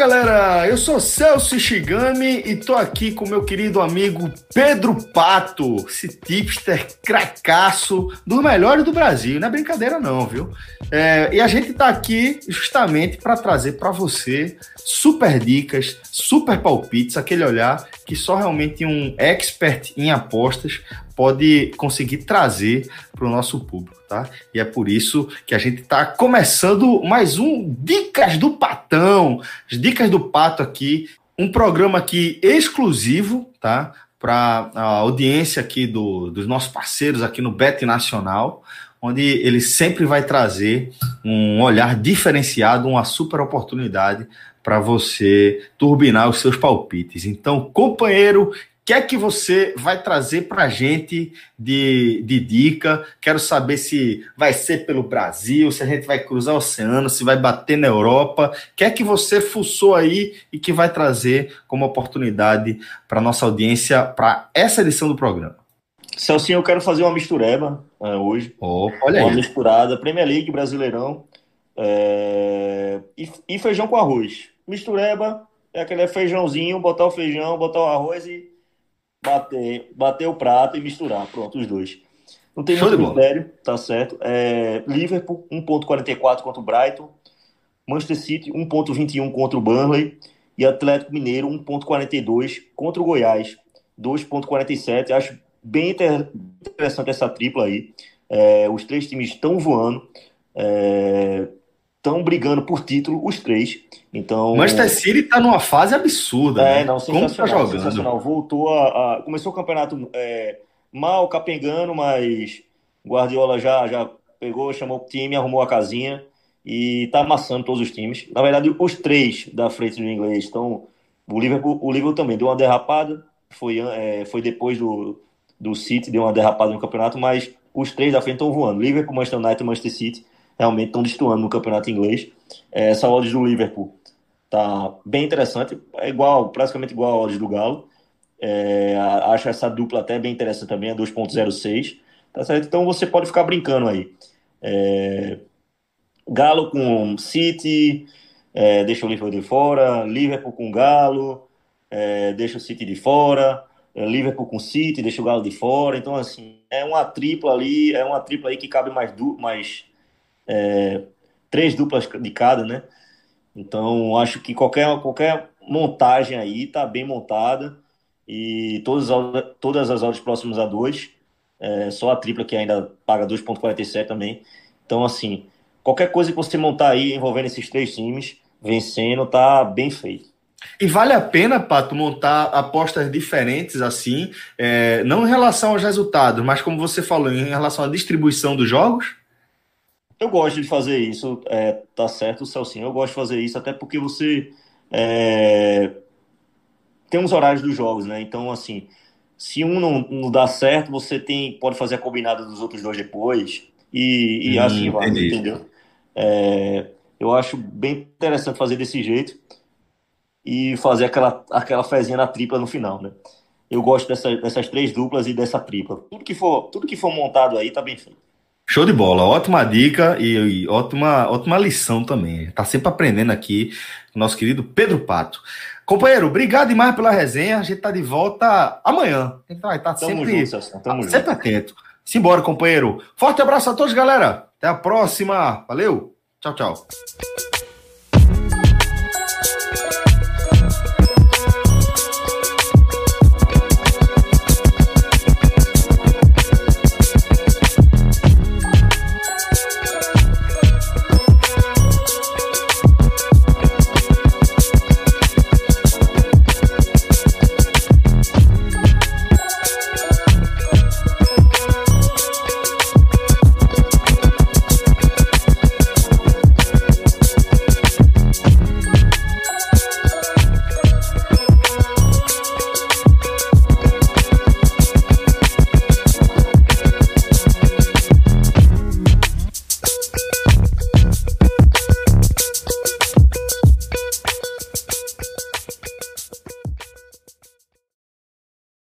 Galera, eu sou Celso Ishigami e tô aqui com meu querido amigo Pedro Pato, esse tipster cracaço dos melhores do Brasil, não é brincadeira não, viu? É, e a gente tá aqui justamente para trazer para você super dicas, super palpites, aquele olhar que só realmente um expert em apostas pode conseguir trazer para o nosso público, tá? E é por isso que a gente está começando mais um Dicas do Patão, as Dicas do Pato aqui, um programa aqui exclusivo, tá? Para a audiência aqui do, dos nossos parceiros aqui no Bet Nacional, onde ele sempre vai trazer um olhar diferenciado, uma super oportunidade para você turbinar os seus palpites. Então, companheiro, que é que você vai trazer para a gente de, de dica? Quero saber se vai ser pelo Brasil, se a gente vai cruzar o oceano, se vai bater na Europa. O que é que você fuçou aí e que vai trazer como oportunidade para nossa audiência para essa edição do programa? Celcinho, eu quero fazer uma mistureba uh, hoje. Oh, olha uma aí. misturada, Premier League, Brasileirão é, e, e, feijão com arroz. Mistureba é aquele feijãozinho, botar o feijão, botar o arroz e bater, bater o prato e misturar. Pronto, os dois. Não tem muito mistério, tá certo. É, Liverpool, 1.44 contra o Brighton. Manchester City, 1.21 contra o Burnley. E Atlético Mineiro, 1.42 contra o Goiás, 2.47. Acho bem interessante essa tripla aí. É, os três times estão voando. Estão brigando por título, os três. Então, Manchester City está numa fase absurda. É, né? não, sensacional, Como tá jogando? sensacional. Voltou a, a, Começou o campeonato é, mal, capengando, mas Guardiola já, já pegou, chamou o time, arrumou a casinha e está amassando todos os times. Na verdade, os três da frente do inglês estão. O Liverpool, o Liverpool também deu uma derrapada, foi, é, foi depois do, do City, deu uma derrapada no campeonato, mas os três da frente estão voando. Liverpool, Manchester United e Manchester City realmente estão destoando no campeonato inglês. É, essa odds do Liverpool tá bem interessante, é igual, praticamente igual a odds do Galo. É, acho essa dupla até bem interessante também, é 2.06. Tá certo? Então você pode ficar brincando aí. É, Galo com City, é, deixa o Liverpool de fora, Liverpool com Galo, é, deixa o City de fora, é, Liverpool com City, deixa o Galo de fora. Então, assim, é uma tripla ali, é uma tripla aí que cabe mais, mais é, três duplas de cada, né? Então, acho que qualquer, qualquer montagem aí tá bem montada e todas, todas as horas próximas a 2, é, só a tripla que ainda paga 2,47 também. Então, assim, qualquer coisa que você montar aí envolvendo esses três times, vencendo, tá bem feito. E vale a pena, Pato, montar apostas diferentes assim, é, não em relação aos resultados, mas como você falou, em relação à distribuição dos jogos? Eu gosto de fazer isso, é, tá certo, Celcinho. Eu gosto de fazer isso, até porque você é, tem uns horários dos jogos, né? Então, assim, se um não, não dá certo, você tem pode fazer a combinada dos outros dois depois e, e hum, assim vai, entendi. entendeu? É, eu acho bem interessante fazer desse jeito e fazer aquela, aquela fezinha na tripla no final, né? Eu gosto dessa, dessas três duplas e dessa tripla. Tudo que for, tudo que for montado aí tá bem feito. Show de bola, ótima dica e, e, ótima, ótima lição também. Tá sempre aprendendo aqui nosso querido Pedro Pato. Companheiro, obrigado demais pela resenha. A gente tá de volta amanhã. A gente vai estar tá sempre, junto, Tamo sempre junto. atento. Simbora, companheiro. Forte abraço a todos, galera. Até a próxima. Valeu. Tchau, tchau.